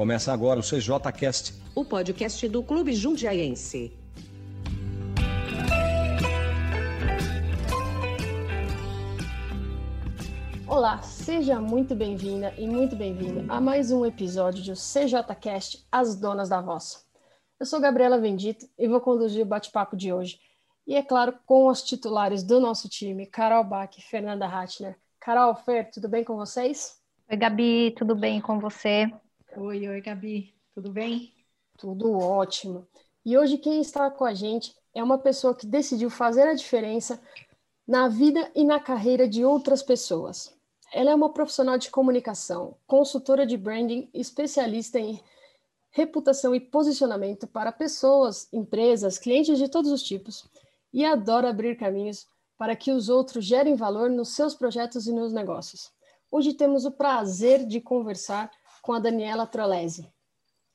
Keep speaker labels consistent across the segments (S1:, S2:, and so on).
S1: Começa agora o CJCast,
S2: o podcast do Clube Jundiaense.
S3: Olá, seja muito bem-vinda e muito bem-vindo a mais um episódio do CJCast As Donas da Voz. Eu sou Gabriela Vendito e vou conduzir o bate-papo de hoje. E é claro, com os titulares do nosso time, Carol Bach e Fernanda Ratner. Carol, Fer, tudo bem com vocês?
S4: Oi, Gabi, tudo bem com você?
S5: Oi, oi, Gabi, tudo bem?
S3: Tudo ótimo. E hoje quem está com a gente é uma pessoa que decidiu fazer a diferença na vida e na carreira de outras pessoas. Ela é uma profissional de comunicação, consultora de branding, especialista em reputação e posicionamento para pessoas, empresas, clientes de todos os tipos e adora abrir caminhos para que os outros gerem valor nos seus projetos e nos negócios. Hoje temos o prazer de conversar com a Daniela Trolese.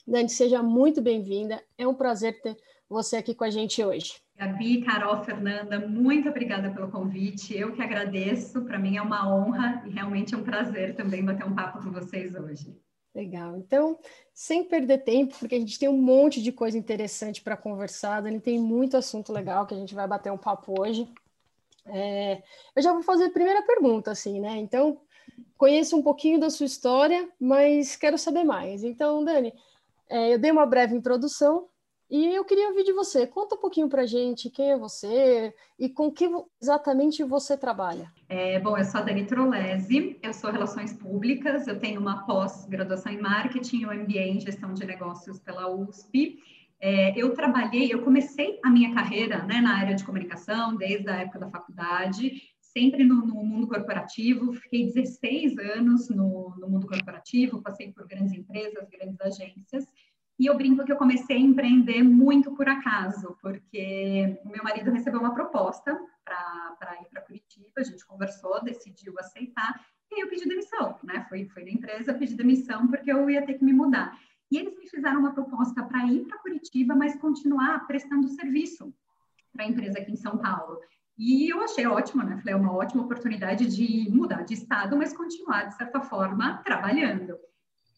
S3: Dani, seja muito bem-vinda. É um prazer ter você aqui com a gente hoje.
S5: Gabi, Carol, Fernanda, muito obrigada pelo convite. Eu que agradeço. Para mim é uma honra e realmente é um prazer também bater um papo com vocês hoje.
S3: Legal. Então, sem perder tempo, porque a gente tem um monte de coisa interessante para conversar, Dani, tem muito assunto legal que a gente vai bater um papo hoje. É, eu já vou fazer a primeira pergunta, assim, né? Então, conheço um pouquinho da sua história, mas quero saber mais. Então, Dani, é, eu dei uma breve introdução e eu queria ouvir de você. Conta um pouquinho para gente quem é você e com que exatamente você trabalha.
S5: É, bom, eu sou a Dani Trolese, eu sou Relações Públicas, eu tenho uma pós-graduação em Marketing um MBA em Gestão de Negócios pela USP. É, eu trabalhei, eu comecei a minha carreira né, na área de comunicação desde a época da faculdade sempre no, no, mundo corporativo, fiquei 16 anos no, no, mundo corporativo, passei por grandes empresas, grandes agências, e eu brinco que eu comecei a empreender muito por acaso, porque o meu marido recebeu uma proposta para ir para Curitiba, a gente conversou, decidiu aceitar, e aí eu pedi demissão, né? Fui, fui da empresa, pedi demissão porque eu ia ter que me mudar. E eles me fizeram uma proposta para ir para Curitiba, mas continuar prestando serviço para a empresa aqui em São Paulo. E eu achei ótimo, né? Falei, é uma ótima oportunidade de mudar de estado, mas continuar, de certa forma, trabalhando.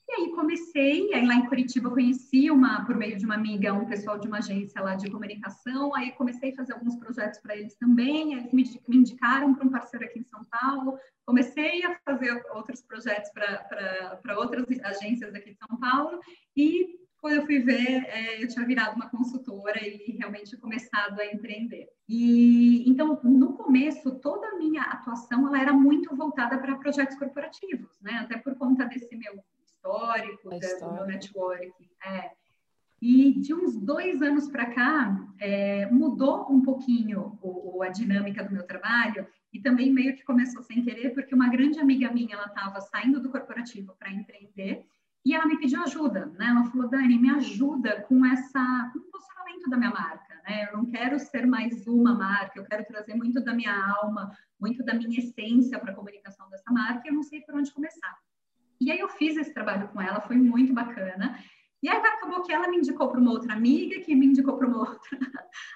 S5: E aí comecei, aí lá em Curitiba conheci uma, por meio de uma amiga, um pessoal de uma agência lá de comunicação, aí comecei a fazer alguns projetos para eles também, eles me, me indicaram para um parceiro aqui em São Paulo, comecei a fazer outros projetos para outras agências aqui de São Paulo, e quando eu fui ver, é, eu tinha virado uma consultora e realmente começado a empreender. E então, no começo, toda a minha atuação ela era muito voltada para projetos corporativos, né? Até por conta desse meu histórico, do meu network. É. E de uns dois anos para cá, é, mudou um pouquinho o, a dinâmica do meu trabalho e também meio que começou sem querer, porque uma grande amiga minha, ela estava saindo do corporativo para empreender e ela me pediu ajuda, né? Ela falou, Dani, me ajuda com essa, com o posicionamento da minha marca, né? Eu não quero ser mais uma marca, eu quero trazer muito da minha alma, muito da minha essência para a comunicação dessa marca, e eu não sei por onde começar. E aí eu fiz esse trabalho com ela, foi muito bacana. E aí acabou que ela me indicou para uma outra amiga, que me indicou para uma outra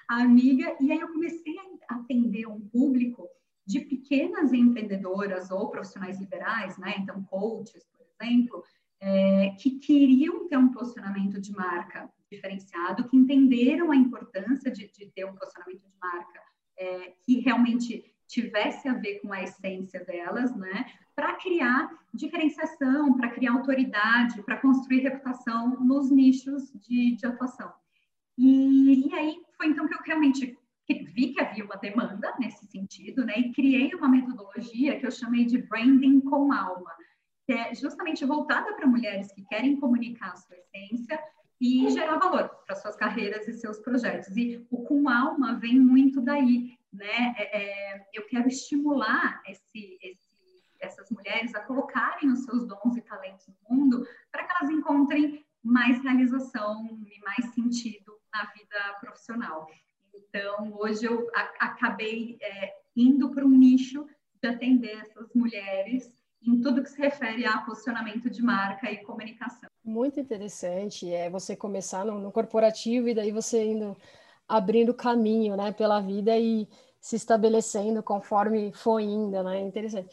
S5: amiga, e aí eu comecei a atender um público de pequenas empreendedoras ou profissionais liberais, né? Então, coaches, por exemplo, é, que queriam ter um posicionamento de marca diferenciado, que entenderam a importância de, de ter um posicionamento de marca é, que realmente tivesse a ver com a essência delas, né? Para criar diferenciação, para criar autoridade, para construir reputação nos nichos de, de atuação. E, e, aí foi então que eu realmente vi que havia uma demanda nesse sentido, né? E criei uma metodologia que eu chamei de branding com alma que é justamente voltada para mulheres que querem comunicar a sua essência e gerar valor para suas carreiras e seus projetos. E o com alma vem muito daí, né? É, é, eu quero estimular esse, esse, essas mulheres a colocarem os seus dons e talentos no mundo para que elas encontrem mais realização e mais sentido na vida profissional. Então, hoje eu acabei é, indo para um nicho de atender essas mulheres em tudo que se refere a posicionamento de marca e comunicação.
S3: Muito interessante é você começar no, no corporativo e daí você indo abrindo caminho, né, pela vida e se estabelecendo conforme foi indo, né? Interessante.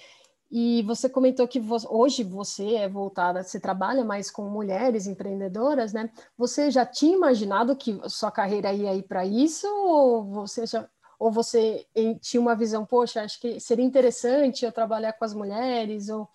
S3: E você comentou que hoje você é voltada, você trabalha mais com mulheres empreendedoras, né? Você já tinha imaginado que sua carreira ia ir para isso ou você já ou você tinha uma visão, poxa, acho que seria interessante eu trabalhar com as mulheres ou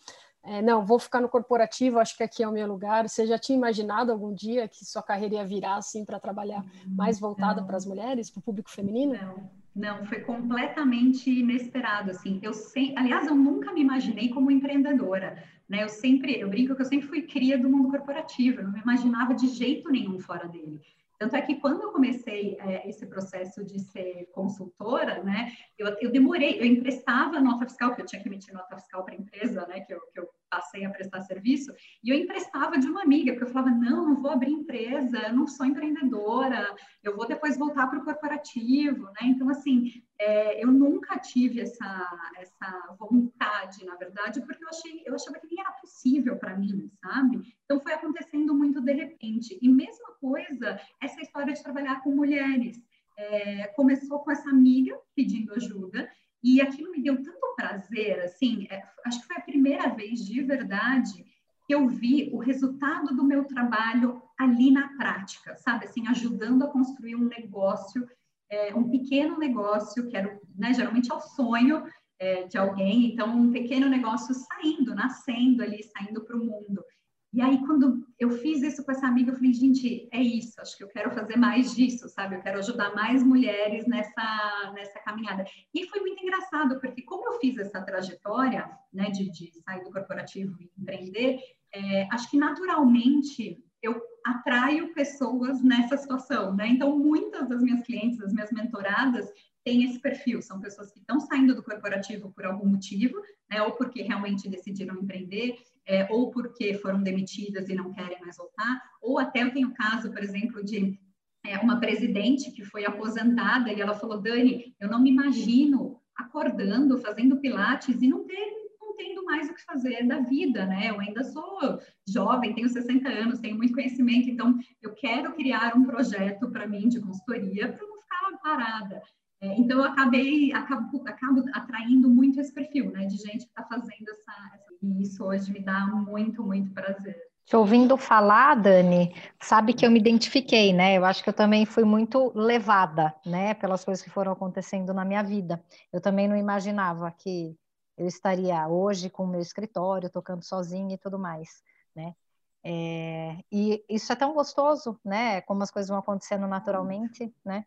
S3: é, não, vou ficar no corporativo, acho que aqui é o meu lugar. Você já tinha imaginado algum dia que sua carreira ia virar assim para trabalhar mais voltada para as mulheres, para o público feminino?
S5: Não, não, foi completamente inesperado, assim. Eu sei, aliás, eu nunca me imaginei como empreendedora, né? Eu sempre, eu brinco que eu sempre fui cria do mundo corporativo, eu não me imaginava de jeito nenhum fora dele. Tanto é que quando eu comecei é, esse processo de ser consultora, né, eu, eu, demorei, eu emprestava nota fiscal, porque eu tinha que emitir nota fiscal para a empresa, né, que eu, que eu passei a prestar serviço, e eu emprestava de uma amiga, porque eu falava, não, não vou abrir empresa, não sou empreendedora, eu vou depois voltar para o corporativo, né? Então, assim, é, eu nunca tive essa, essa vontade, na verdade, porque eu, achei, eu achava que nem era possível para mim, sabe? Então, foi acontecendo muito de repente. E mesma coisa, essa história de trabalhar com mulheres. É, começou com essa amiga pedindo ajuda, e aquilo me deu tanto prazer, assim, é, acho que foi a primeira vez de verdade que eu vi o resultado do meu trabalho ali na prática, sabe? Assim, ajudando a construir um negócio, é, um pequeno negócio, que era, né, geralmente é o sonho é, de alguém, então um pequeno negócio saindo, nascendo ali, saindo para o mundo. E aí, quando eu fiz isso com essa amiga, eu falei, gente, é isso, acho que eu quero fazer mais disso, sabe? Eu quero ajudar mais mulheres nessa, nessa caminhada. E foi muito engraçado, porque como eu fiz essa trajetória, né, de, de sair do corporativo e empreender, é, acho que naturalmente eu atraio pessoas nessa situação, né? Então, muitas das minhas clientes, das minhas mentoradas, têm esse perfil, são pessoas que estão saindo do corporativo por algum motivo, né? Ou porque realmente decidiram empreender, é, ou porque foram demitidas e não querem mais voltar, ou até eu tenho caso, por exemplo, de é, uma presidente que foi aposentada e ela falou, Dani, eu não me imagino acordando, fazendo pilates e não ter tendo mais o que fazer da vida, né? Eu ainda sou jovem, tenho 60 anos, tenho muito conhecimento, então eu quero criar um projeto para mim de consultoria para não ficar parada. É, então, eu acabei, acabo, acabo atraindo muito esse perfil, né, de gente que está fazendo essa, essa, E isso hoje me dá muito, muito prazer.
S4: Te ouvindo falar, Dani, sabe que eu me identifiquei, né? Eu acho que eu também fui muito levada, né, pelas coisas que foram acontecendo na minha vida. Eu também não imaginava que eu estaria hoje com o meu escritório, tocando sozinha e tudo mais, né? É, e isso é tão gostoso, né? Como as coisas vão acontecendo naturalmente, né?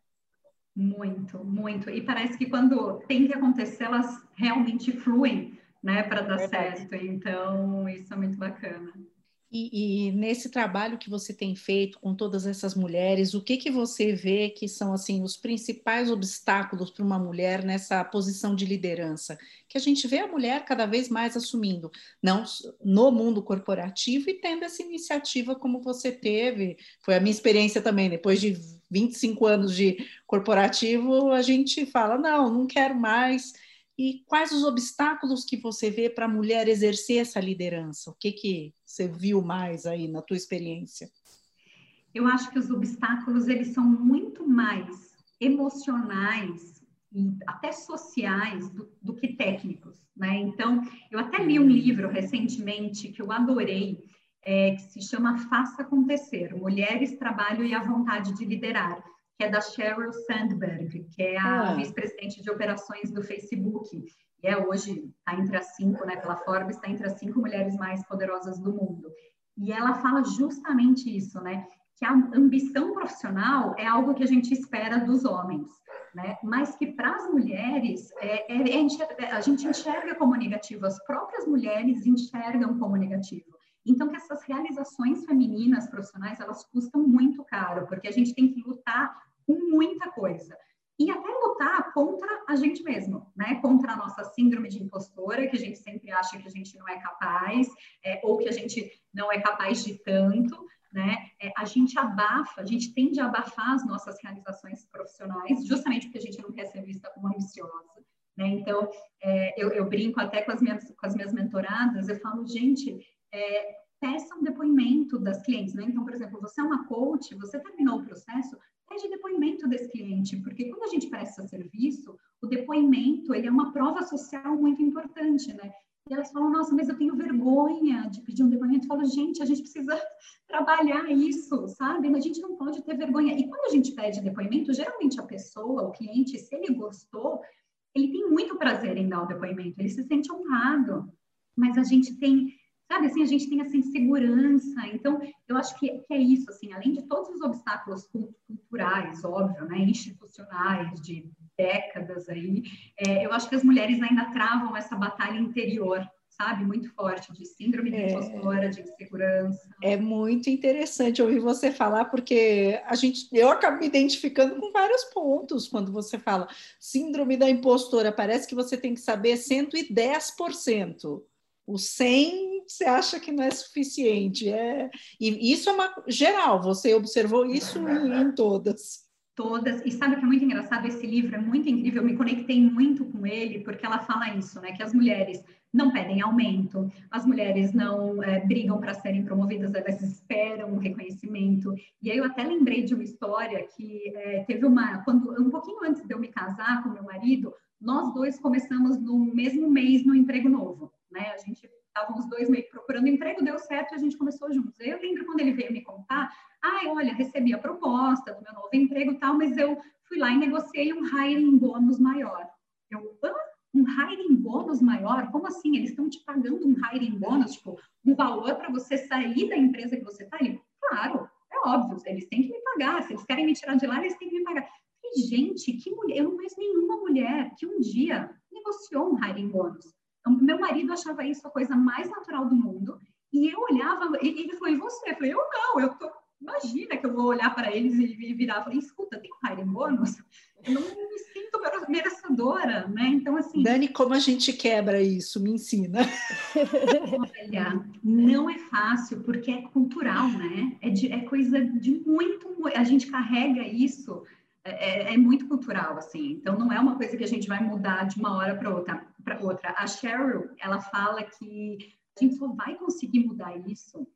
S5: Muito, muito. E parece que quando tem que acontecer, elas realmente fluem, né, para dar Verdade. certo. Então, isso é muito bacana.
S6: E, e, nesse trabalho que você tem feito com todas essas mulheres, o que que você vê que são assim os principais obstáculos para uma mulher nessa posição de liderança? Que a gente vê a mulher cada vez mais assumindo, não no mundo corporativo e tendo essa iniciativa como você teve. Foi a minha experiência também, depois de 25 anos de corporativo, a gente fala: não, não quero mais. E quais os obstáculos que você vê para a mulher exercer essa liderança? O que, que você viu mais aí na tua experiência?
S5: Eu acho que os obstáculos eles são muito mais emocionais e até sociais do, do que técnicos, né? Então, eu até li um livro recentemente que eu adorei, é, que se chama Faça Acontecer, Mulheres, Trabalho e a Vontade de Liderar, que é da Sheryl Sandberg, que é a ah. vice-presidente de operações do Facebook, e é hoje, está entre as cinco, né, pela Forbes, está entre as cinco mulheres mais poderosas do mundo. E ela fala justamente isso, né, que a ambição profissional é algo que a gente espera dos homens, né? Mas que para as mulheres é, é, é, a gente enxerga como negativo, as próprias mulheres enxergam como negativo. Então, que essas realizações femininas profissionais, elas custam muito caro, porque a gente tem que lutar com muita coisa. E até lutar contra a gente mesmo, né? Contra a nossa síndrome de impostora, que a gente sempre acha que a gente não é capaz, é, ou que a gente não é capaz de tanto, né? É, a gente abafa, a gente tende a abafar as nossas realizações profissionais, justamente porque a gente não quer ser vista como ambiciosa. Né? Então, é, eu, eu, brinco até com as, minhas, com as minhas mentoradas, eu falo, gente, é, peça um depoimento das clientes, né? Então, por exemplo, você é uma coach, você terminou o processo, pede depoimento desse cliente, porque quando a gente presta serviço, o depoimento, ele é uma prova social muito importante, né? E elas falam, nossa, mas eu tenho vergonha de pedir um depoimento. Eu falo, gente, a gente precisa trabalhar isso, sabe? A gente não pode ter vergonha. E quando a gente pede depoimento, geralmente a pessoa, o cliente, se ele gostou, ele tem muito prazer em dar o depoimento, ele se sente honrado. Mas a gente tem, sabe assim, a gente tem essa insegurança. Então, eu acho que, que é isso, assim, além de todos os obstáculos culturais, óbvio, né, institucionais, de décadas aí, é, eu acho que as mulheres ainda travam essa batalha interior, sabe, muito forte, de síndrome de é. impostora, de insegurança.
S6: É muito interessante ouvir você falar, porque a gente, eu acabo me identificando com vários pontos quando você fala síndrome da impostora, parece que você tem que saber 110%. O 100 você acha que não é suficiente. É, e isso é uma geral, você observou isso em, em todas
S5: todas. E sabe que é muito engraçado? Esse livro é muito incrível. Eu me conectei muito com ele porque ela fala isso, né? Que as mulheres não pedem aumento, as mulheres não é, brigam para serem promovidas, elas esperam um reconhecimento. E aí eu até lembrei de uma história que é, teve uma quando um pouquinho antes de eu me casar com meu marido, nós dois começamos no mesmo mês no emprego novo, né? A gente estavam os dois meio procurando emprego, deu certo e a gente começou juntos. Eu lembro quando ele veio me contar, ai, olha, recebi a proposta do meu novo emprego e tal, mas eu fui lá e negociei um hiring bônus maior. Eu, ah, um hiring bônus maior? Como assim? Eles estão te pagando um hiring bônus, tipo, um valor para você sair da empresa que você está? Ele, claro, é óbvio, eles têm que me pagar, se eles querem me tirar de lá, eles têm que me pagar. E, gente, que mulher, eu não conheço nenhuma mulher que um dia negociou um hiring bônus. Então, meu marido achava isso a coisa mais natural do mundo. E eu olhava, e ele falou, e você? Eu falei, eu não, eu tô, imagina que eu vou olhar para eles e, virar, falei, escuta, tem um hiring bônus? Eu não me sinto merecedora, né? Então, assim...
S6: Dani, como a gente quebra isso? Me ensina.
S5: Olha, não é fácil, porque é cultural, né? É, de, é coisa de muito... A gente carrega isso é, é, é, muito cultural, assim. Então, não é uma coisa que a gente vai mudar de uma hora para outra. Para outra. A Cheryl, ela fala que a gente só vai conseguir mudar isso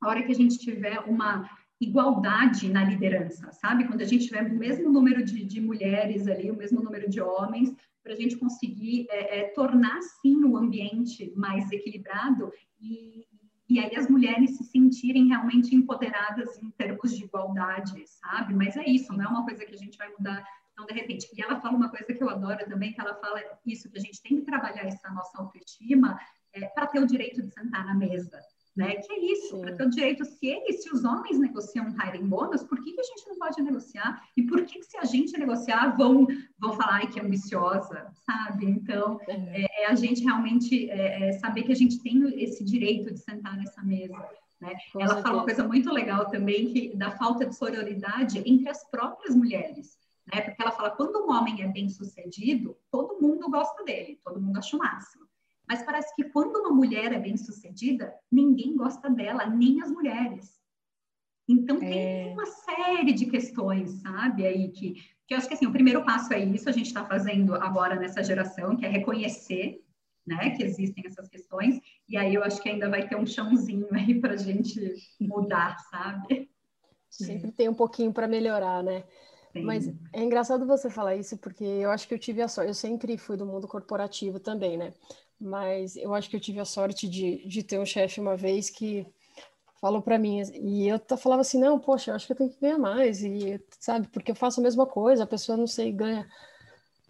S5: a hora que a gente tiver uma igualdade na liderança, sabe? Quando a gente tiver o mesmo número de, de mulheres ali, o mesmo número de homens, para a gente conseguir é, é, tornar, sim, o ambiente mais equilibrado e, e aí as mulheres se sentirem realmente empoderadas em termos de igualdade, sabe? Mas é isso, não é uma coisa que a gente vai mudar então, de repente. E ela fala uma coisa que eu adoro também, que ela fala isso, que a gente tem que trabalhar essa nossa autoestima é, para ter o direito de sentar na mesa, né? Que é isso, para ter o direito, se eles, se os homens negociam um hiring bônus, por que, que a gente não pode negociar? E por que, que se a gente negociar, vão, vão falar que é ambiciosa, sabe? Então, é, é a gente realmente é, é, saber que a gente tem esse direito de sentar nessa mesa. Né? Ela fala uma coisa muito legal também, que da falta de sororidade entre as próprias mulheres. Né? Porque ela fala, quando um homem é bem sucedido, todo mundo gosta dele, todo mundo acha o máximo. Mas parece que quando uma mulher é bem sucedida, ninguém gosta dela, nem as mulheres. Então tem é... uma série de questões, sabe, aí que, que eu acho que assim, o primeiro passo é isso, a gente está fazendo agora nessa geração, que é reconhecer né, que existem essas questões, e aí eu acho que ainda vai ter um chãozinho aí para a gente mudar, sabe?
S3: Sempre tem um pouquinho para melhorar, né? Sim. Mas é engraçado você falar isso, porque eu acho que eu tive a sorte, eu sempre fui do mundo corporativo também, né? mas eu acho que eu tive a sorte de, de ter um chefe uma vez que falou para mim, e eu falava assim, não, poxa, eu acho que eu tenho que ganhar mais, e sabe, porque eu faço a mesma coisa, a pessoa não sei, ganha.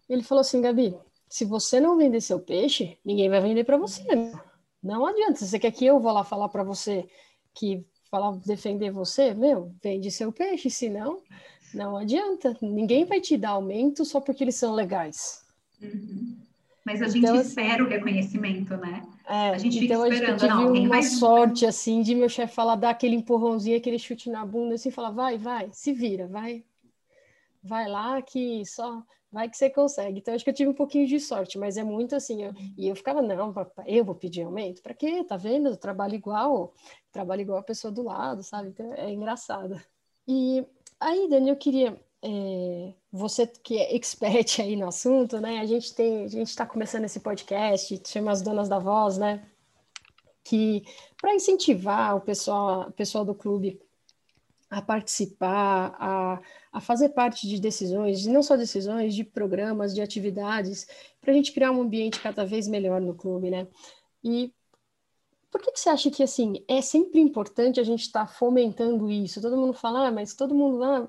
S3: Ele falou assim, Gabi, se você não vender seu peixe, ninguém vai vender para você. Não adianta, se você quer que eu vá lá falar para você que falar defender você, meu, vende seu peixe, senão não adianta. Ninguém vai te dar aumento só porque eles são legais.
S5: Uhum. Mas a gente então, assim, espera o reconhecimento, né?
S3: É, a gente então, fica esperando, eu tive uma sorte, assim, de meu chefe falar, dar aquele empurrãozinho, aquele chute na bunda, assim, falar, vai, vai, se vira, vai, vai lá que só, vai que você consegue. Então, acho que eu tive um pouquinho de sorte, mas é muito assim, eu, e eu ficava, não, papai, eu vou pedir aumento? Para quê? Tá vendo? Eu trabalho igual, trabalho igual a pessoa do lado, sabe? Então, é engraçado. E aí, Dani, eu queria é, você que é expert aí no assunto, né? A gente tem, a gente está começando esse podcast, chama as donas da voz, né? Que para incentivar o pessoal, o pessoal do clube a participar, a, a fazer parte de decisões, não só decisões, de programas, de atividades, para a gente criar um ambiente cada vez melhor no clube, né? E por que, que você acha que assim é sempre importante a gente estar tá fomentando isso? Todo mundo fala, ah, mas todo mundo lá, ah,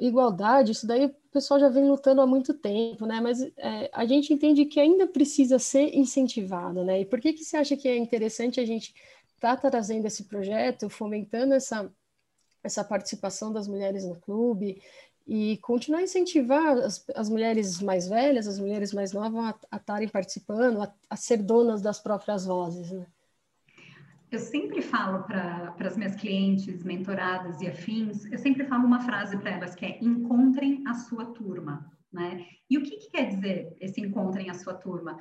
S3: igualdade, isso daí o pessoal já vem lutando há muito tempo, né? Mas é, a gente entende que ainda precisa ser incentivado, né? E por que, que você acha que é interessante a gente estar tá trazendo esse projeto, fomentando essa, essa participação das mulheres no clube e continuar a incentivar as, as mulheres mais velhas, as mulheres mais novas a estarem participando, a, a ser donas das próprias vozes, né?
S5: Eu sempre falo para as minhas clientes, mentoradas e afins, eu sempre falo uma frase para elas que é encontrem a sua turma, né? E o que, que quer dizer esse encontrem a sua turma?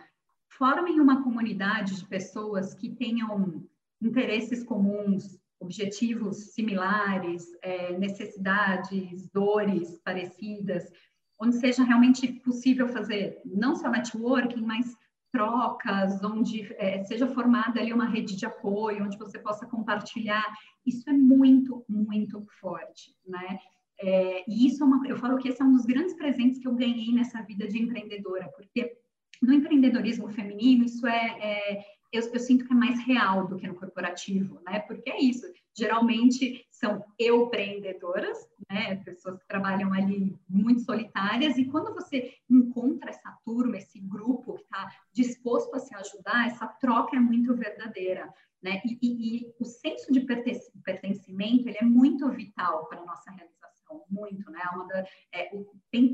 S5: Formem uma comunidade de pessoas que tenham interesses comuns, objetivos similares, é, necessidades, dores parecidas, onde seja realmente possível fazer não só networking, mas trocas, onde é, seja formada ali uma rede de apoio, onde você possa compartilhar, isso é muito, muito forte, né? É, e isso é uma, eu falo que esse é um dos grandes presentes que eu ganhei nessa vida de empreendedora, porque no empreendedorismo feminino isso é, é eu, eu, sinto que é mais real do que no corporativo, né? Porque é isso. Geralmente são empreendedoras, né? Pessoas que trabalham ali muito solitárias, e quando você encontra essa turma, esse grupo que está disposto a se ajudar, essa troca é muito verdadeira, né? E, e, e o senso de pertencimento ele é muito vital para a nossa realização, muito, né? Uma da, é, o,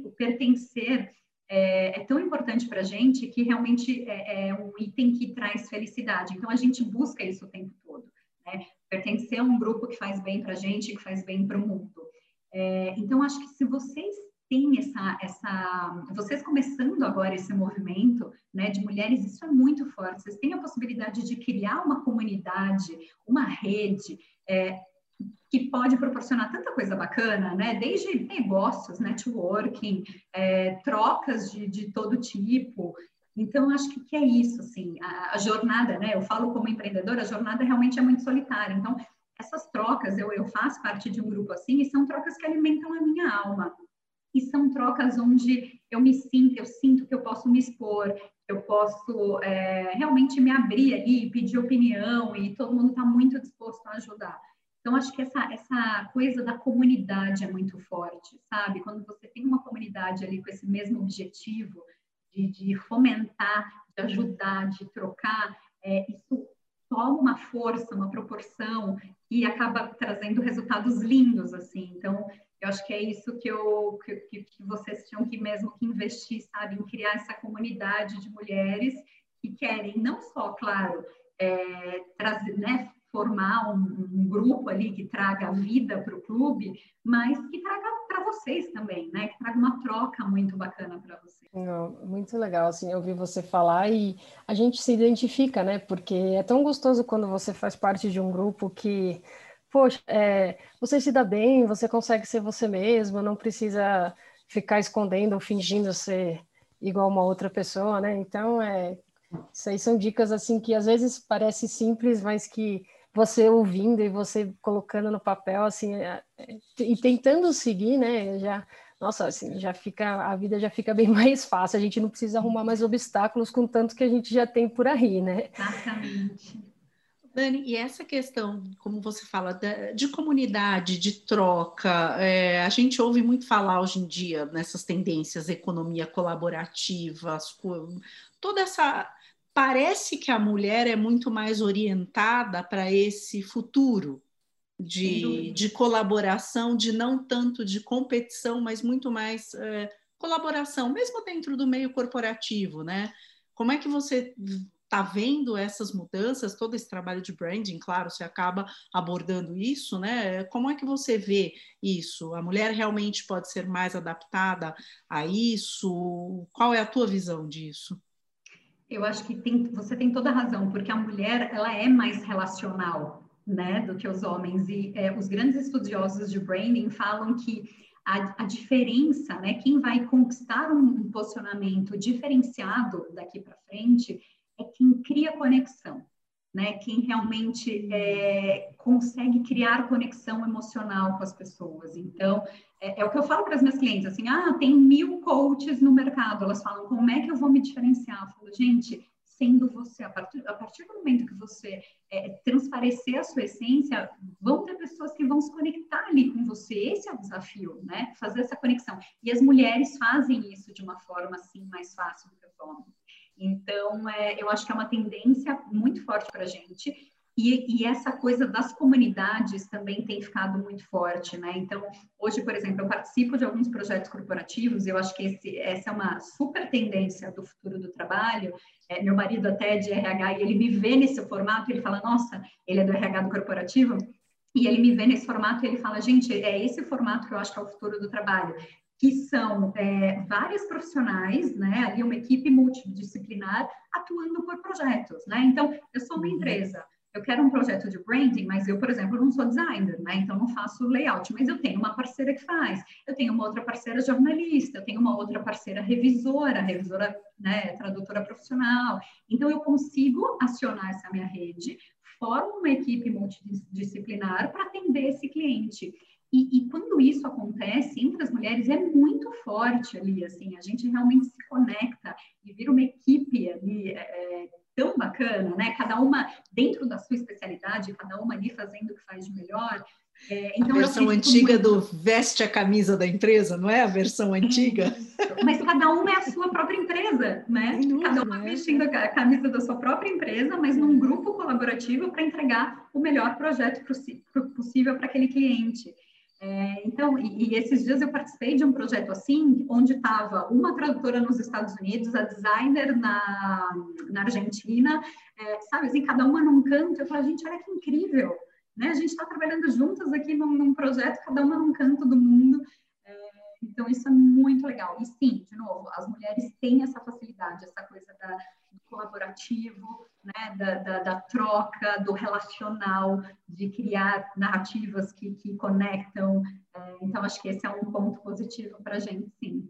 S5: o pertencer é, é tão importante para a gente que realmente é, é, um item que traz felicidade. Então, a gente busca isso o tempo todo, né? Pertencer a um grupo que faz bem para a gente, que faz bem para o mundo. É, então, acho que se vocês têm essa, essa... Vocês começando agora esse movimento né, de mulheres, isso é muito forte. Vocês têm a possibilidade de criar uma comunidade, uma rede, é, que pode proporcionar tanta coisa bacana, né? Desde negócios, networking, é, trocas de, de todo tipo. Então, acho que, que é isso, assim, a, a, jornada, né? Eu falo como empreendedora, a jornada realmente é muito solitária. Então, essas trocas, eu, eu faço parte de um grupo assim, e são trocas que alimentam a minha alma. E são trocas onde eu me sinto, eu sinto que eu posso me expor, eu posso é, realmente me abrir ali, pedir opinião, e todo mundo está muito disposto a ajudar. Então, acho que essa, essa coisa da comunidade é muito forte, sabe? Quando você tem uma comunidade ali com esse mesmo objetivo de, de fomentar, de ajudar, de trocar, é, isso toma uma força, uma proporção e acaba trazendo resultados lindos, assim. Então, eu acho que é isso que, eu, que, que vocês tinham que mesmo que investir, sabe? Em criar essa comunidade de mulheres que querem não só, claro, é, trazer, né, formar um, um, grupo ali que traga vida para o clube, mas que traga para vocês também, né? Que traga uma troca muito bacana para vocês.
S3: muito legal, assim, ouvir você falar e a gente se identifica, né? Porque é tão gostoso quando você faz parte de um grupo que, poxa, é, você se dá bem, você consegue ser você mesmo, não precisa ficar escondendo ou fingindo ser igual uma outra pessoa, né? Então, é, isso aí são dicas assim que às vezes parece simples, mas que você ouvindo e você colocando no papel, assim, é, é, e tentando seguir, né? Já, nossa, assim, já fica, a vida já fica bem mais fácil. A gente não precisa arrumar mais obstáculos com tanto que a gente já tem por aí, né?
S5: Exatamente.
S6: Dani, e essa questão, como você fala, de comunidade, de troca, é, a gente ouve muito falar hoje em dia nessas tendências, economia colaborativa, toda essa parece que a mulher é muito mais orientada para esse futuro de, de colaboração, de não tanto de competição, mas muito mais é, colaboração, mesmo dentro do meio corporativo, né? Como é que você está vendo essas mudanças, todo esse trabalho de branding, claro, você acaba abordando isso, né? Como é que você vê isso? A mulher realmente pode ser mais adaptada a isso? Qual é a tua visão disso?
S5: Eu acho que tem, você tem toda a razão, porque a mulher ela é mais relacional, né, do que os homens. E é, os grandes estudiosos de branding falam que a, a, diferença, né, quem vai conquistar um posicionamento diferenciado daqui para frente é quem cria conexão né? Quem realmente é, consegue criar conexão emocional com as pessoas. Então, é, é o que eu falo para as minhas clientes, assim, ah, tem mil coaches no mercado. Elas falam, como é que eu vou me diferenciar? Eu falo, gente, sendo você. A partir, a partir do momento que você é, transparecer a sua essência, vão ter pessoas que vão se conectar ali com você. Esse é o desafio, né? Fazer essa conexão. E as mulheres fazem isso de uma forma assim mais fácil do que os homens. Então, é, eu acho que é uma tendência muito forte para a gente. E, e, essa coisa das comunidades também tem ficado muito forte, né? Então, hoje, por exemplo, eu participo de alguns projetos corporativos, eu acho que esse, essa é uma super tendência do futuro do trabalho. É, meu marido até é de RH, e ele me vê nesse formato, ele fala, nossa, ele é do RH do corporativo, e ele me vê nesse formato e ele fala, gente, é esse formato que eu acho que é o futuro do trabalho que são é, várias profissionais, né, ali uma equipe multidisciplinar atuando por projetos, né? Então, eu sou uma uhum. empresa, eu quero um projeto de branding, mas eu, por exemplo, não sou designer, né? Então não faço layout, mas eu tenho uma parceira que faz, eu tenho uma outra parceira jornalista, eu tenho uma outra parceira revisora, revisora, né, tradutora profissional. Então eu consigo acionar essa minha rede, formo uma equipe multidisciplinar para atender esse cliente. E, e, quando isso acontece entre as mulheres é muito forte ali, assim, a gente realmente se conecta e vira uma equipe ali é, tão bacana, né? Cada uma dentro da sua especialidade, cada uma ali fazendo o que faz de melhor.
S6: É, então, a versão antiga muito... do veste a camisa da empresa, não é a versão antiga?
S5: Mas cada uma é a sua própria empresa, né? cada uma é. vestindo a camisa da sua própria empresa, mas num grupo colaborativo para entregar o melhor projeto possível para aquele cliente. É, então, e, e, esses dias eu participei de um projeto assim, onde estava uma tradutora nos Estados Unidos, a designer na, na Argentina, é, sabe, assim, cada uma num canto. Eu falei, gente, olha que incrível, né? A gente está trabalhando juntas aqui num, num, projeto, cada uma num canto do mundo. É, então, isso é muito legal. E sim, de novo, as mulheres têm essa facilidade, essa coisa da, do colaborativo, né, da, da, da, troca, do relacional, de criar narrativas que, que conectam. É, então, acho que esse é um ponto positivo para a gente, sim.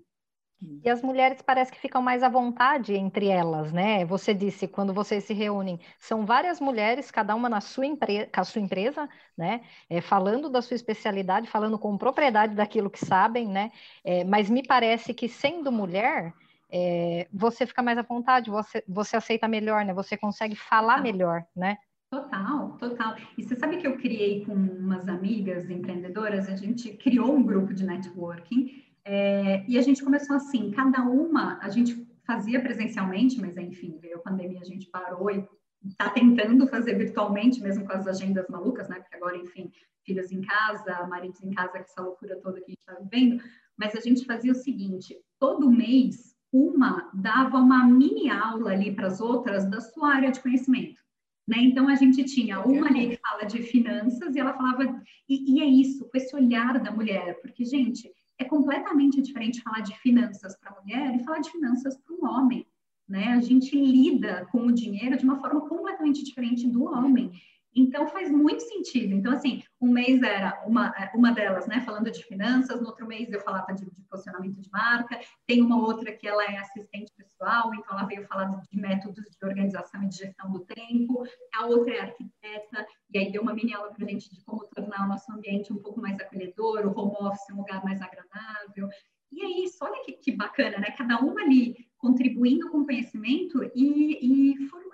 S4: E as mulheres parece que ficam mais à vontade entre elas, né? Você disse, quando vocês se reúnem, são várias mulheres, cada uma na sua empresa, com a sua empresa, né? É, falando da sua especialidade, falando com propriedade daquilo que sabem, né? É, mas me parece que sendo mulher, é, você fica mais à vontade, você, você aceita melhor, né? Você consegue falar melhor, né?
S5: Total, total. E você sabe que eu criei com umas amigas empreendedoras, a gente criou um grupo de networking é, e a gente começou assim, cada uma, a gente fazia presencialmente, mas enfim, veio a pandemia, a gente parou e está tentando fazer virtualmente, mesmo com as agendas malucas, né? Porque agora, enfim, filhos em casa, maridos em casa, essa loucura toda que a gente está vivendo. Mas a gente fazia o seguinte: todo mês uma dava uma mini aula ali para as outras da sua área de conhecimento. Né? Então a gente tinha uma ali que fala de finanças e ela falava, e, e é isso, com esse olhar da mulher, porque, gente, é completamente diferente falar de finanças para a mulher e falar de finanças para um homem. Né? A gente lida com o dinheiro de uma forma completamente diferente do homem. Então faz muito sentido. Então, assim, um mês era uma, uma delas, né, falando de finanças, no outro mês eu falava de, de, posicionamento de marca, tem uma outra que ela é assistente pessoal, então ela veio falar de, métodos de organização e de gestão do tempo, a outra é arquiteta, e aí deu uma mini aula para a gente de como tornar o nosso ambiente um pouco mais acolhedor, o home office um lugar mais agradável. E é isso, olha que, que bacana, né? Cada uma ali contribuindo com conhecimento e, e formando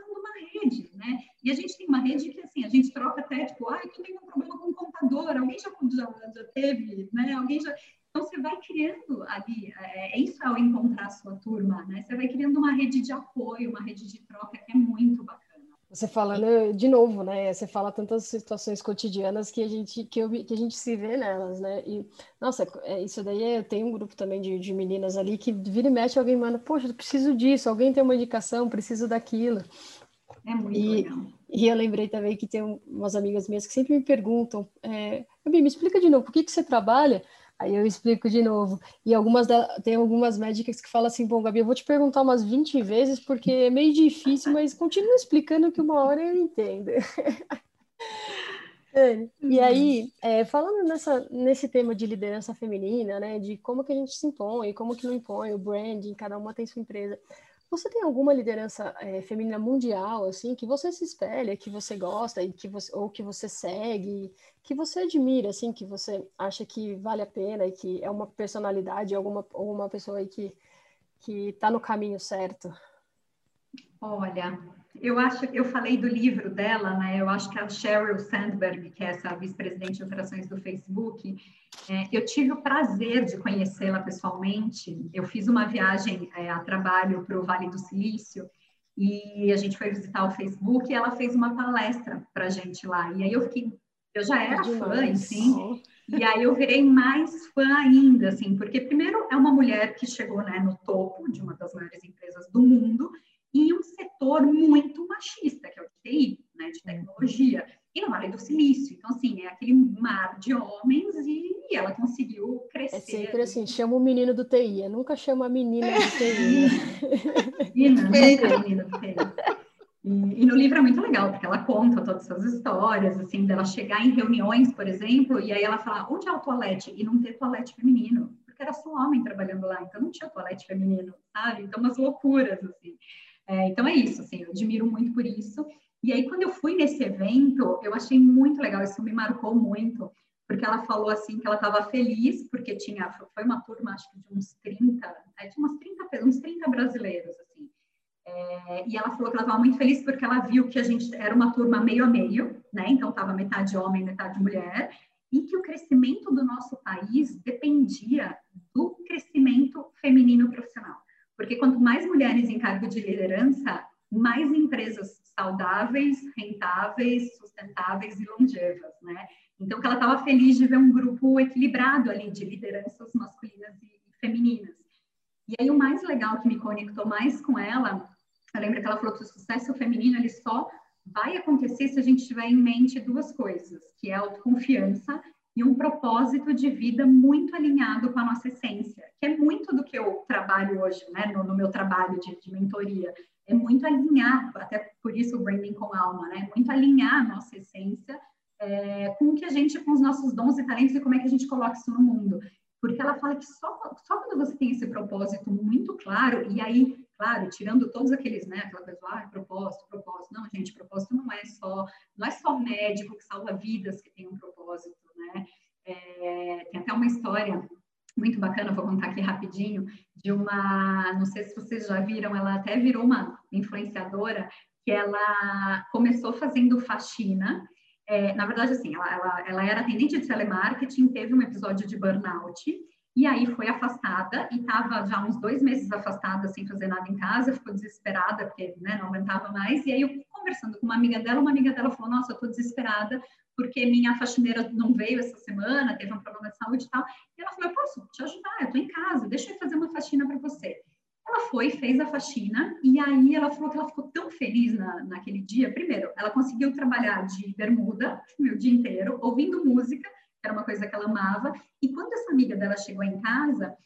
S5: né? E a gente tem uma rede que, assim, a gente troca até, tipo, ah, eu tenho um problema com o computador, alguém já, já, já teve, né? Alguém já... Então, você vai criando ali, é, é, isso é o encontrar a sua turma, né? Você vai criando uma rede de apoio, uma rede de troca que é muito bacana.
S3: Você fala, né, de novo, né? Você fala tantas situações cotidianas que a gente que, eu, que a gente se vê nelas, né? E nossa, é, isso daí é, eu tenho um grupo também de, de meninas ali que vira e mexe alguém manda, poxa, eu preciso disso, alguém tem uma indicação, preciso daquilo.
S5: É muito e, legal.
S3: E eu lembrei também que tem umas amigas minhas que sempre me perguntam, é, me explica de novo, por que, que você trabalha? Aí eu explico de novo. E algumas tem algumas médicas que falam assim, bom, Gabi, eu vou te perguntar umas 20 vezes porque é meio difícil, mas continua explicando que uma hora eu entendo. e aí, é, falando nessa, nesse tema de liderança feminina, né, de como que a gente se impõe, como que não impõe, o branding, cada uma tem sua empresa. Você tem alguma liderança é, feminina mundial, assim, que você se espelha, que você gosta e que você, ou que você segue, que você admira, assim, que você acha que vale a pena e que é uma personalidade, alguma ou uma pessoa aí que que está no caminho certo?
S5: Olha, eu acho, eu falei do livro dela, né? Eu acho que a Sheryl Sandberg, que é essa vice-presidente de operações do Facebook, é, eu tive o prazer de conhecê-la pessoalmente. Eu fiz uma viagem é, a trabalho para o Vale do Silício e a gente foi visitar o Facebook e ela fez uma palestra para a gente lá. E aí eu fiquei, eu já era fã, enfim. E aí eu virei mais fã ainda, assim, porque primeiro é uma mulher que chegou né, no topo de uma das maiores empresas do mundo e um setor muito machista, que é o de TI, né, de tecnologia, e no Vale do Silício. Então, assim, é aquele mar de homens e, e ela conseguiu crescer. É
S3: sempre assim, chama o menino do TI, eu nunca chamo a menina do TI.
S5: menina, nunca é menina do TI. E, e, no livro é muito legal, porque ela conta todas essas histórias, assim, dela chegar em reuniões, por exemplo, e aí ela fala, onde é o toalete? E não ter toalete feminino, porque era só homem trabalhando lá, então não tinha toalete feminino, sabe? Então, umas loucuras, assim. É, então é isso, assim, eu admiro muito por isso. E aí, quando eu fui nesse evento, eu achei muito legal, isso me marcou muito, porque ela falou assim que ela estava feliz, porque tinha, foi uma turma, acho que de uns 30, é, de umas 30, uns 30 brasileiros, assim. É, e ela falou que ela estava muito feliz porque ela viu que a gente era uma turma meio a meio, né? Então estava metade homem, metade mulher, e que o crescimento do nosso país dependia do crescimento feminino profissional. Porque quanto mais mulheres em cargo de liderança, mais empresas saudáveis, rentáveis, sustentáveis e longevas, né? Então, que ela estava feliz de ver um grupo equilibrado ali de lideranças masculinas e femininas. E aí, o mais legal que me conectou mais com ela, eu lembro que ela falou que o sucesso feminino ele só vai acontecer se a gente tiver em mente duas coisas, que é autoconfiança e um propósito de vida muito alinhado com a nossa essência, que é muito do que eu trabalho hoje, né, no, no meu trabalho de, de, mentoria, é muito alinhar, até por isso o branding com alma, né, muito alinhar a nossa essência é, com que a gente, com os nossos dons e talentos e como é que a gente coloca isso no mundo. Porque ela fala que só, só quando você tem esse propósito muito claro, e aí claro, tirando todos aqueles, né, aquela coisa, ah, propósito, propósito. Não, gente, propósito não é só, não é só médico que salva vidas que tem um propósito, né? É, tem até uma história muito bacana, vou contar aqui rapidinho, de uma, não sei se vocês já viram, ela até virou uma influenciadora, que ela começou fazendo faxina, é, na verdade, assim, ela, ela, ela era atendente de telemarketing, teve um episódio de burnout, e aí foi afastada e estava já uns dois meses afastada, sem fazer nada em casa, ficou desesperada, porque né, não aguentava mais. E aí eu conversando com uma amiga dela, uma amiga dela falou: Nossa, eu estou desesperada porque minha faxineira não veio essa semana, teve um problema de saúde e tal. E ela falou: Eu posso te ajudar, eu estou em casa, deixa eu fazer uma faxina para você. Ela foi, fez a faxina, e aí ela falou que ela ficou tão feliz na, naquele dia. Primeiro, ela conseguiu trabalhar de bermuda o dia inteiro, ouvindo música, era uma coisa que ela amava. E quando essa amiga dela chegou em casa,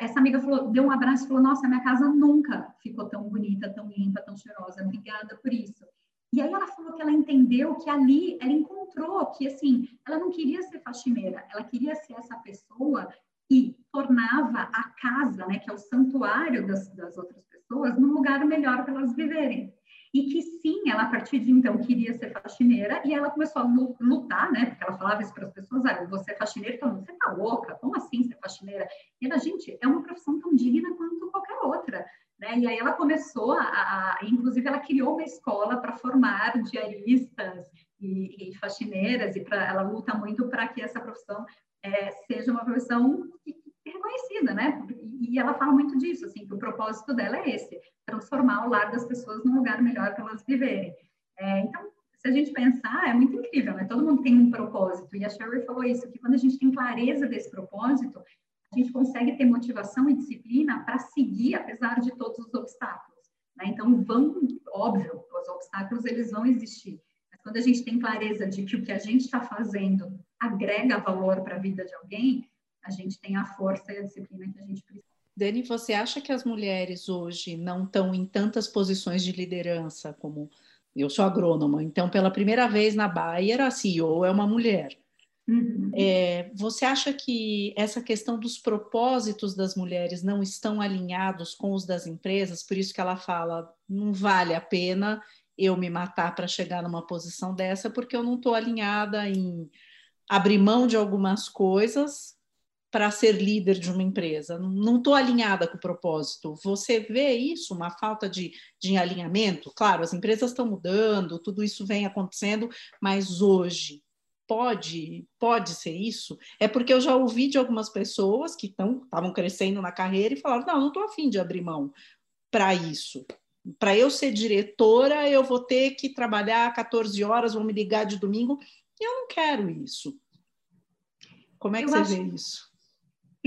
S5: essa amiga falou, deu um abraço e falou: Nossa, minha casa nunca ficou tão bonita, tão limpa, tão cheirosa. Obrigada por isso. E aí ela falou que ela entendeu que ali ela encontrou que assim, ela não queria ser faxineira, ela queria ser essa pessoa que tornava a casa, né, que é o santuário das, das outras pessoas, num lugar melhor para elas viverem e que sim, ela a partir de então queria ser faxineira e ela começou a lutar, né? Porque ela falava isso para as pessoas, ah, você é faxineira, então você tá louca, como assim ser faxineira? E ela, gente, é uma profissão tão digna quanto qualquer outra, né? E aí ela começou a, a inclusive ela criou uma escola para formar diaristas e, e faxineiras e para ela luta muito para que essa profissão é, seja uma profissão reconhecida, né? E ela fala muito disso, assim, que o propósito dela é esse, transformar o lar das pessoas num lugar melhor para elas viverem. É, então, se a gente pensar, é muito incrível, né? Todo mundo tem um propósito, e a Sherry falou isso, que quando a gente tem clareza desse propósito, a gente consegue ter motivação e disciplina para seguir, apesar de todos os obstáculos. Né? Então, vão, óbvio, os obstáculos eles vão existir, mas quando a gente tem clareza de que o que a gente está fazendo agrega valor para a vida de alguém, a gente tem a força e a disciplina que a gente precisa.
S6: Dani, você acha que as mulheres hoje não estão em tantas posições de liderança como eu sou agrônoma, então pela primeira vez na Bayer a CEO é uma mulher. Uhum. É, você acha que essa questão dos propósitos das mulheres não estão alinhados com os das empresas? Por isso que ela fala, não vale a pena eu me matar para chegar numa posição dessa, porque eu não estou alinhada em abrir mão de algumas coisas para ser líder de uma empresa, não estou alinhada com o propósito. Você vê isso, uma falta de, de alinhamento? Claro, as empresas estão mudando, tudo isso vem acontecendo, mas hoje pode pode ser isso? É porque eu já ouvi de algumas pessoas que estavam crescendo na carreira e falaram: não, não estou afim de abrir mão para isso. Para eu ser diretora, eu vou ter que trabalhar 14 horas, vou me ligar de domingo. E eu não quero isso. Como é que eu você acho... vê isso?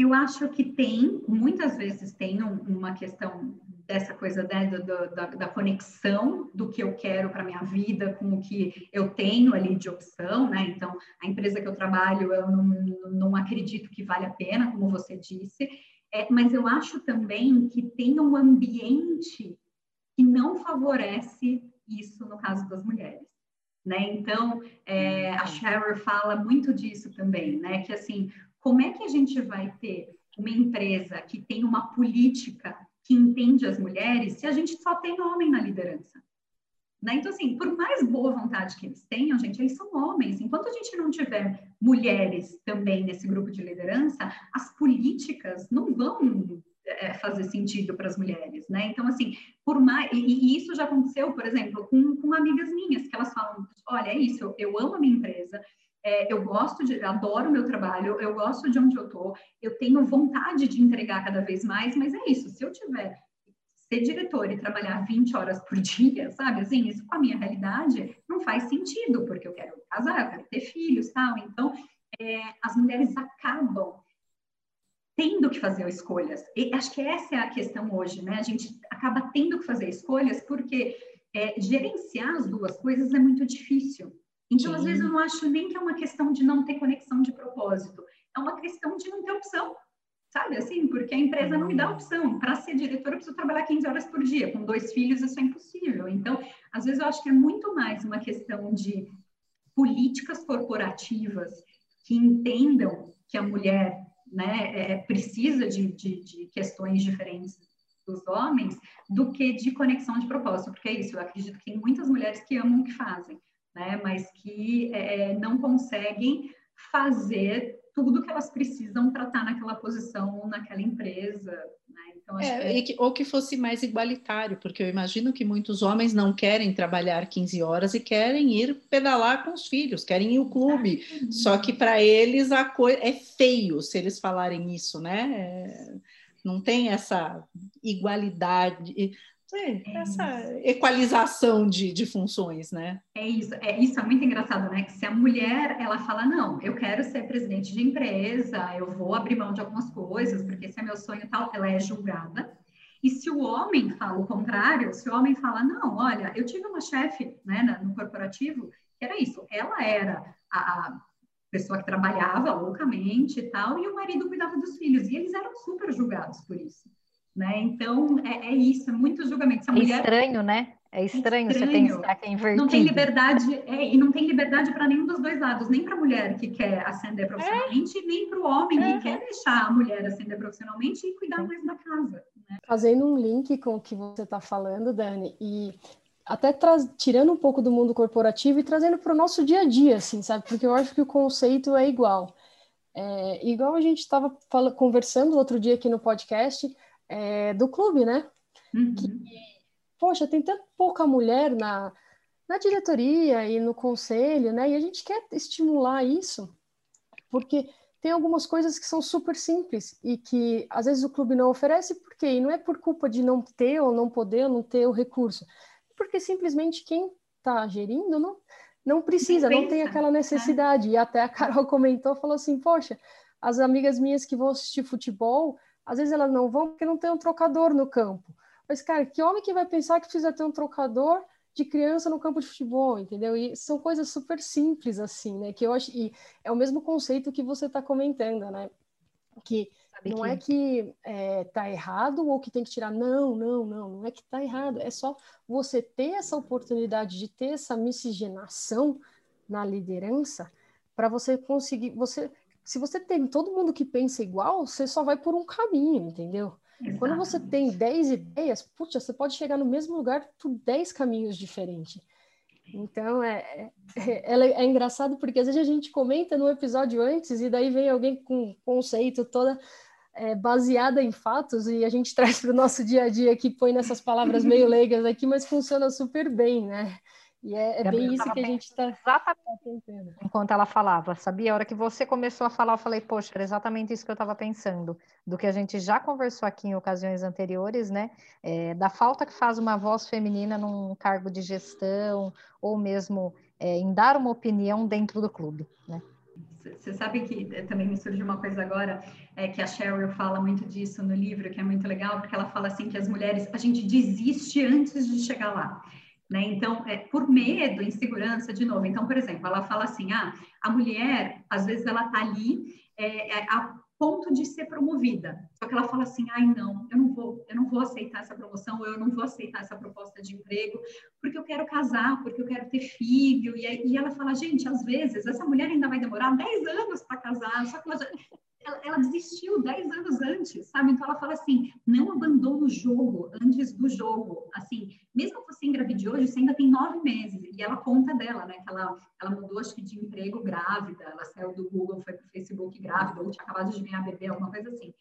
S5: Eu acho que tem, muitas vezes tem um, uma questão dessa coisa né, do, da, da, conexão do que eu quero para minha vida com o que eu tenho ali de opção, né? Então, a empresa que eu trabalho, eu não, não acredito que vale a pena, como você disse, é, mas eu acho também que tem um ambiente que não favorece isso no caso das mulheres. Né? Então, é, a Sheryl fala muito disso também, né? Que assim, como é que a gente vai ter uma empresa que tem uma política que entende as mulheres se a gente só tem homem na liderança? Né? Então, assim, por mais boa vontade que eles tenham, gente, eles são homens. Enquanto a gente não tiver mulheres também nesse grupo de liderança, as políticas não vão é, fazer sentido para as mulheres, né? Então, assim, por mais. E, e, isso já aconteceu, por exemplo, com, com amigas minhas, que elas falam: olha, é isso, eu, eu amo a minha empresa, é, eu gosto de, adoro o meu trabalho, eu gosto de onde eu tô, eu tenho vontade de entregar cada vez mais, mas é isso, se eu tiver ser diretor e trabalhar 20 horas por dia, sabe? Assim, isso com a minha realidade não faz sentido, porque eu quero casar, eu quero ter filhos, tal. Então, é, as mulheres acabam tendo que fazer escolhas. E acho que essa é a questão hoje, né? A gente acaba tendo que fazer escolhas porque é, gerenciar as duas coisas é muito difícil. Então, Sim. às vezes, eu não acho nem que é uma questão de não ter conexão de propósito, é uma questão de não ter opção, sabe? Assim, porque a empresa não me dá opção. Para ser diretora, eu preciso trabalhar 15 horas por dia. Com dois filhos, isso é impossível. Então, às vezes, eu acho que é muito mais uma questão de políticas corporativas que entendam que a mulher né, é, precisa de, de, de questões diferentes dos homens do que de conexão de propósito, porque é isso, eu acredito que tem muitas mulheres que amam o que fazem, né? Mas que é, é, não conseguem fazer tudo que elas precisam para estar naquela posição, naquela empresa. Né?
S6: Então, é, que... Que, ou que fosse mais igualitário, porque eu imagino que muitos homens não querem trabalhar 15 horas e querem ir pedalar com os filhos, querem ir ao clube. Só que para eles a coisa é feio se eles falarem isso, né? É, não tem essa igualdade é, essa equalização de, de funções, né?
S5: É isso, é isso é muito engraçado, né? Que se a mulher ela fala, não, eu quero ser presidente de empresa, eu vou abrir mão de algumas coisas, porque esse é meu sonho e tal, ela é julgada. E se o homem fala o contrário, se o homem fala, não, olha, eu tive uma chefe né, no corporativo que era isso, ela era a, a pessoa que trabalhava loucamente e tal, e o marido cuidava dos filhos, e eles eram super julgados por isso. Né? Então, é, é, isso, é muito julgamento.
S4: é mulher... estranho, né? É estranho, é estranho, você pensar que é invertido.
S5: Não tem liberdade, é, e não tem liberdade para nenhum dos dois lados, nem para a mulher que quer ascender profissionalmente, é. nem para o homem que é. quer deixar a mulher ascender profissionalmente e cuidar mais da casa. Né?
S3: Fazendo um link com o que você está falando, Dani, e até tirando um pouco do mundo corporativo e trazendo para o nosso dia a dia, assim, sabe? Porque eu acho que o conceito é igual. É, igual a gente estava conversando outro dia aqui no podcast, é, do clube, né? Uhum. Que, poxa, tem tão pouca mulher na, na diretoria e no conselho, né? E a gente quer estimular isso, porque tem algumas coisas que são super simples e que às vezes o clube não oferece, por quê? E não é por culpa de não ter ou não poder ou não ter o recurso, porque simplesmente quem está gerindo não, não precisa, não tem aquela né? necessidade. E até a Carol comentou, falou assim, poxa, as amigas minhas que vão assistir futebol, às vezes elas não vão porque não tem um trocador no campo. Mas, cara, que homem que vai pensar que precisa ter um trocador de criança no campo de futebol, entendeu? E são coisas super simples, assim, né? Que eu acho. E é o mesmo conceito que você está comentando, né? Que não que... é que é, tá errado ou que tem que tirar. Não, não, não, não é que tá errado. É só você ter essa oportunidade de ter essa miscigenação na liderança para você conseguir. Você se você tem todo mundo que pensa igual, você só vai por um caminho, entendeu? Exatamente. Quando você tem 10 ideias, putz, você pode chegar no mesmo lugar por 10 caminhos diferentes. Então, é, é, é, é, engraçado porque às vezes a gente comenta no episódio antes e daí vem alguém com conceito toda é, baseada em fatos e a gente traz para o nosso dia a dia que põe nessas palavras meio leigas aqui, mas funciona super bem, né? E é, é bem isso que a gente está
S4: exatamente tentando. Enquanto ela falava, sabia? A hora que você começou a falar, eu falei, poxa, era exatamente isso que eu estava pensando, do que a gente já conversou aqui em ocasiões anteriores, né? É, da falta que faz uma voz feminina num cargo de gestão, ou mesmo é, em dar uma opinião dentro do clube, né?
S5: Você sabe que eh, também me surgiu uma coisa agora, é que a Cheryl fala muito disso no livro, que é muito legal, porque ela fala assim que as mulheres, a gente desiste antes de chegar lá. Né? Então, é, por medo, insegurança, de novo. Então, por exemplo, ela fala assim: ah, a mulher, às vezes, ela está ali é, é, a ponto de ser promovida. Só que ela fala assim: ai, não, eu não vou, eu não vou aceitar essa promoção, ou eu não vou aceitar essa proposta de emprego, porque eu quero casar, porque eu quero ter filho. E, e ela fala: gente, às vezes, essa mulher ainda vai demorar 10 anos para casar, só que ela já ela, ela, desistiu 10 anos antes, sabe? Então ela fala assim: não abandona o jogo antes do jogo. Assim, mesmo você engravide hoje, você ainda tem nove meses. E ela conta dela, né? Que ela, ela mudou, acho que de emprego grávida, ela saiu do Google, foi para o Facebook grávida, ou tinha acabado de ganhar bebê, alguma coisa assim.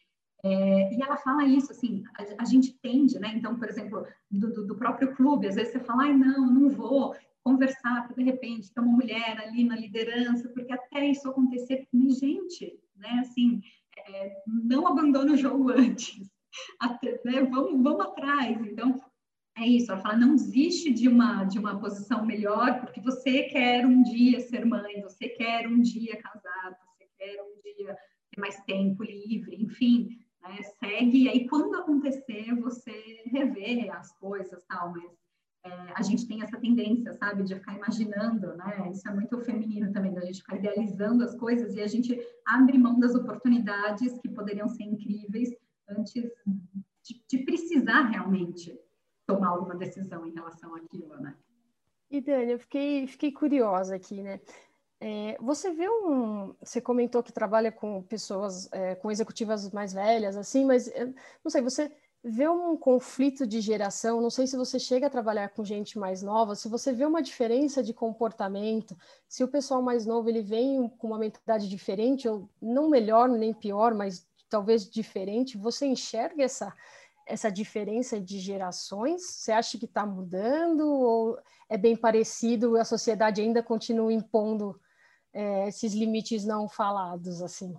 S5: É, e ela fala isso, assim, a, a, gente tende, né? Então, por exemplo, do, do, próprio clube, às vezes você fala, ai, não, não vou conversar, porque de repente tem uma mulher ali na liderança, porque até isso acontecer, mas, gente, né? Assim, é, não abandone o jogo antes, até, né? vamos, vamos atrás. Então, é isso. Ela fala, não desiste de uma de uma posição melhor, porque você quer um dia ser mãe, você quer um dia casar, você quer um dia mais tempo livre, enfim. Né? Segue, e aí quando acontecer, você revê as coisas, tal, mas é, a gente tem essa tendência, sabe, de ficar imaginando, né? Isso é muito feminino também, da gente ficar idealizando as coisas e a gente abre mão das oportunidades que poderiam ser incríveis antes de, de precisar realmente tomar alguma decisão em relação àquilo, né?
S3: E Dani, eu fiquei, fiquei curiosa aqui, né? É, você vê um. Você comentou que trabalha com pessoas, é, com executivas mais velhas, assim, mas não sei, você vê um conflito de geração, não sei se você chega a trabalhar com gente mais nova, se você vê uma diferença de comportamento, se o pessoal mais novo ele vem com uma mentalidade diferente, ou não melhor nem pior, mas talvez diferente, você enxerga essa essa diferença de gerações? Você acha que está mudando ou é bem parecido? A sociedade ainda continua impondo é, esses limites não falados assim?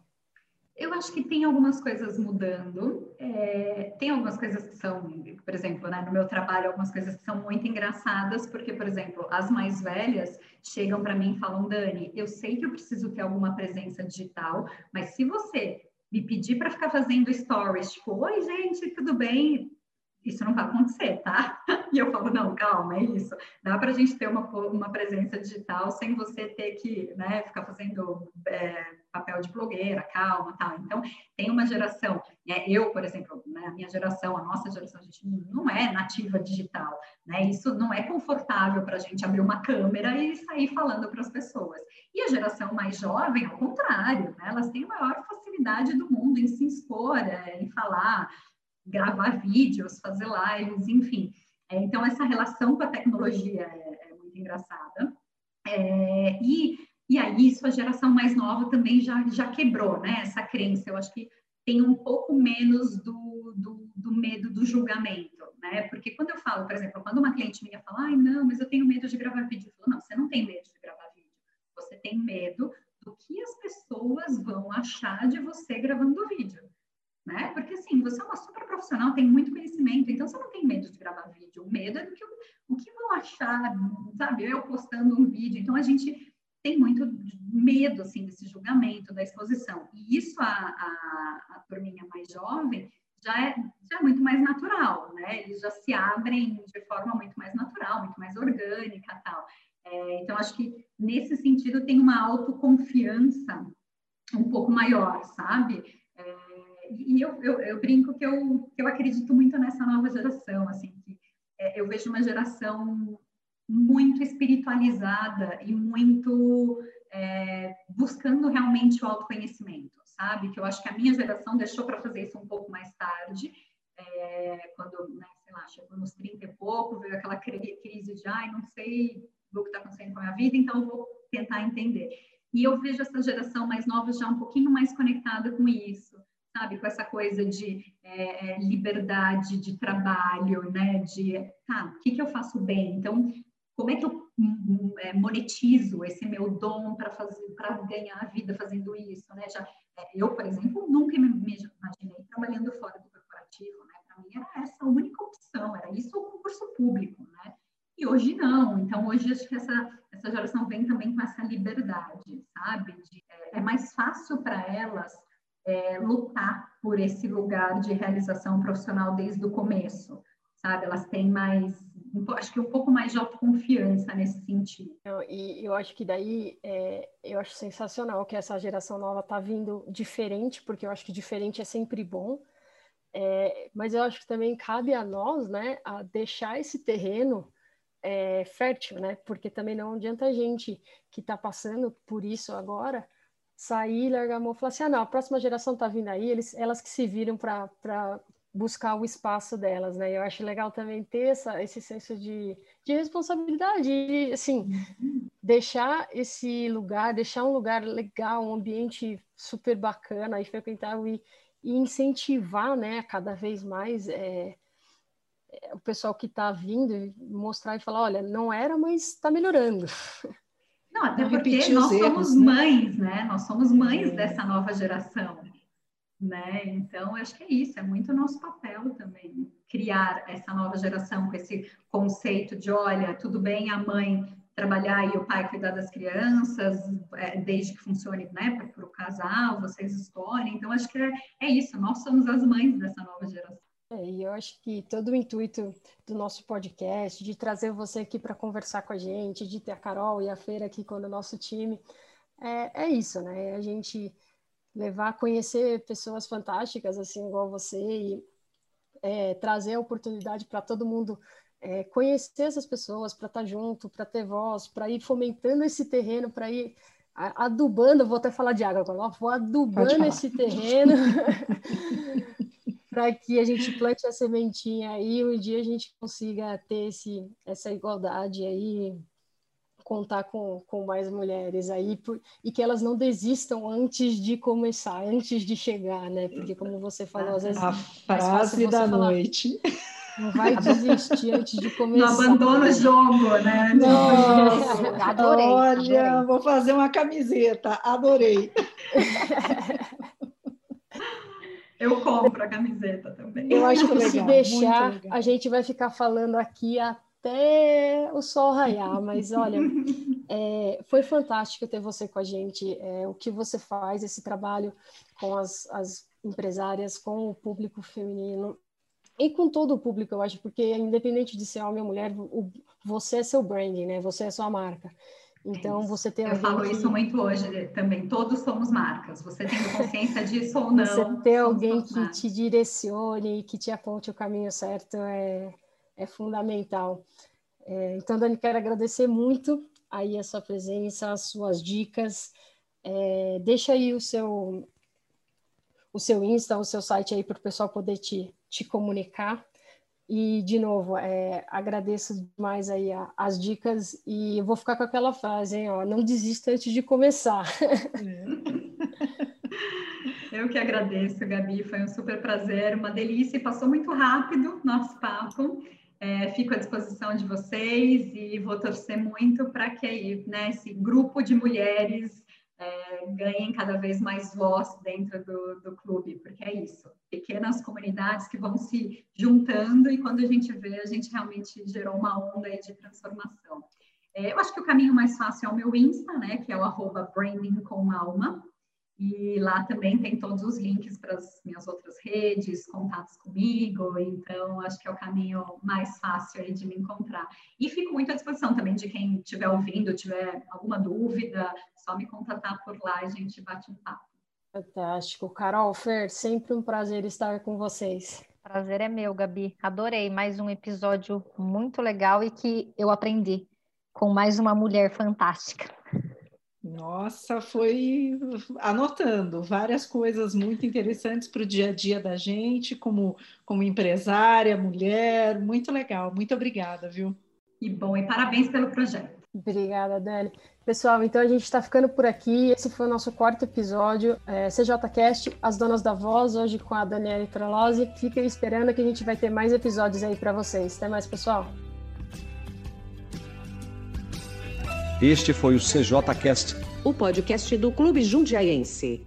S5: Eu acho que tem algumas coisas mudando, é, tem algumas coisas que são, por exemplo, né, no meu trabalho, algumas coisas que são muito engraçadas, porque, por exemplo, as mais velhas chegam para mim e falam, Dani, eu sei que eu preciso ter alguma presença digital, mas se você me pedir para ficar fazendo stories, tipo, oi, gente, tudo bem? Isso não vai acontecer, tá? E eu falo, não, calma, é isso. Dá para a gente ter uma, uma presença digital sem você ter que né, ficar fazendo é, papel de blogueira, calma, tal. Então, tem uma geração, né, eu, por exemplo, né, a minha geração, a nossa geração, a gente não é nativa digital, né? Isso não é confortável para a gente abrir uma câmera e sair falando para as pessoas. E a geração mais jovem, ao contrário, né? Elas têm a maior facilidade do mundo em se expor, é, em falar, gravar vídeos, fazer lives, enfim. É, então, essa relação com a tecnologia é, é muito engraçada. É, e, e aí, isso a geração mais nova também já, já quebrou, né? Essa crença. Eu acho que tem um pouco menos do, do, do, medo do julgamento, né? Porque quando eu falo, por exemplo, quando uma cliente minha fala, ai, não, mas eu tenho medo de gravar vídeo, eu falo, não, você não tem medo de gravar vídeo, você tem medo do que as pessoas vão achar de você gravando vídeo né? Porque assim, você é uma super profissional, tem muito conhecimento, então você não tem medo de gravar vídeo. O medo é do que o que vão achar, sabe? Eu postando um vídeo. Então a gente tem muito medo assim desse julgamento, da exposição. E isso a, a, a turminha mais jovem já é, já é muito mais natural, né? Eles já se abrem de forma muito mais natural, muito mais orgânica, tal. É, então acho que nesse sentido tem uma autoconfiança um pouco maior, sabe? É, e eu, eu, eu, brinco que eu, que eu acredito muito nessa nova geração, assim, que é, eu vejo uma geração muito espiritualizada e muito é, buscando realmente o autoconhecimento, sabe? Que eu acho que a minha geração deixou para fazer isso um pouco mais tarde, é, quando, né, sei lá, chegou nos 30 e pouco, veio aquela crise de, ai, não sei o que está acontecendo com a minha vida, então vou tentar entender. E eu vejo essa geração mais nova já um pouquinho mais conectada com isso, sabe? Com essa coisa de é, é liberdade de trabalho, né? De, tá, o que, que eu faço bem? Então, como é que eu hum, hum, é, monetizo esse meu dom para fazer, para ganhar a vida fazendo isso, né? Já, é, eu, por exemplo, nunca me, me imaginei trabalhando fora do corporativo, né? Para mim era essa a única opção, era isso o concurso público, né? E hoje não. Então, hoje acho que essa, essa geração vem também com essa liberdade, sabe? De, é, é, mais fácil para elas é, lutar por esse lugar de realização profissional desde o começo, sabe? Elas têm mais, acho que um pouco mais de autoconfiança nesse sentido.
S3: E eu acho que daí, é, eu acho sensacional que essa geração nova está vindo diferente, porque eu acho que diferente é sempre bom. É, mas eu acho que também cabe a nós, né, a deixar esse terreno é, fértil, né? Porque também não adianta a gente que está passando por isso agora sair, largar a mão e falar assim: ah, não, a próxima geração está vindo aí, eles, elas que se viram para buscar o espaço delas, né? Eu acho legal também ter essa, esse senso de, de responsabilidade, e, assim, deixar esse lugar, deixar um lugar legal, um ambiente super bacana e frequentável e, e incentivar, né, cada vez mais é, o pessoal que está vindo mostrar e falar, olha, não era, mas está melhorando.
S5: Não, até porque nós somos né? mães, né? Nós somos mães é. dessa nova geração, né? Então, acho que é isso, é muito nosso papel também criar essa nova geração com esse conceito de, olha, tudo bem a mãe trabalhar e o pai cuidar das crianças, é, desde que funcione, né, para o casal, vocês escolhem. Então, acho que é, é isso, nós somos as mães dessa nova geração.
S3: É, e eu acho que todo o intuito do nosso podcast, de trazer você aqui para conversar com a gente, de ter a Carol e a Feira aqui com o nosso time, é, é isso, né? É a gente levar a conhecer pessoas fantásticas, assim, igual você, e é, trazer a oportunidade para todo mundo é, conhecer essas pessoas, para estar tá junto, para ter voz, para ir fomentando esse terreno, para ir adubando, vou até falar de água agora, vou adubando esse terreno para que a gente plante a sementinha e um dia a gente consiga ter esse, essa igualdade aí, contar com, com mais mulheres aí, por, e que elas não desistam antes de começar, antes de chegar, né? Porque como você falou, às vezes...
S6: A frase da falar, noite.
S3: Não vai desistir antes de começar.
S5: Não abandona o jogo, né?
S6: Nossa, adorei. Olha, adorei. vou fazer uma camiseta, adorei.
S5: Eu compro a camiseta também.
S3: Eu acho que se deixar, a gente vai ficar falando aqui até o sol raiar, mas olha, é, foi fantástico ter você com a gente. É, o que você faz, esse trabalho com as, as empresárias, com o público feminino e com todo o público, eu acho, porque independente de ser homem ou mulher, o, você é seu branding, né? Você é sua marca. Então, você tem
S5: Eu falo que... isso muito hoje também. Todos somos marcas. Você tem consciência disso ou não?
S3: Você ter alguém que marcas. te direcione, que te aponte o caminho certo é, é fundamental. É, então, Dani, quero agradecer muito aí a sua presença, as suas dicas. É, deixa aí o seu o seu Insta, o seu site aí para o pessoal poder te, te comunicar. E, de novo, é, agradeço demais aí a, as dicas e eu vou ficar com aquela frase, hein, ó, não desista antes de começar.
S5: Eu que agradeço, Gabi, foi um super prazer, uma delícia passou muito rápido nosso papo. É, fico à disposição de vocês e vou torcer muito para que né, esse grupo de mulheres é, ganhem cada vez mais voz dentro do, do clube, porque é isso, pequenas comunidades que vão se juntando e quando a gente vê, a gente realmente gerou uma onda de transformação. É, eu acho que o caminho mais fácil é o meu Insta, né, que é o arroba branding com alma, e lá também tem todos os links para as minhas outras redes, contatos comigo, então acho que é o caminho mais fácil aí de me encontrar. E fico muito à disposição também de quem estiver ouvindo, tiver alguma dúvida, só me contatar por lá e a gente bate um papo.
S3: Fantástico. Carol, Fer, sempre um prazer estar com vocês.
S4: Prazer é meu, Gabi. Adorei mais um episódio muito legal e que eu aprendi com mais uma mulher fantástica.
S6: Nossa, foi anotando várias coisas muito interessantes para o dia a dia da gente, como, como empresária, mulher, muito legal. Muito obrigada, viu?
S5: E bom, e parabéns pelo projeto.
S3: Obrigada, Dani. Pessoal, então a gente está ficando por aqui. Esse foi o nosso quarto episódio, é, CJCast, As Donas da Voz, hoje com a Daniela Trolose. Fiquem esperando que a gente vai ter mais episódios aí para vocês. Até mais, pessoal.
S1: Este foi o CJCast,
S2: o podcast do Clube Jundiaense.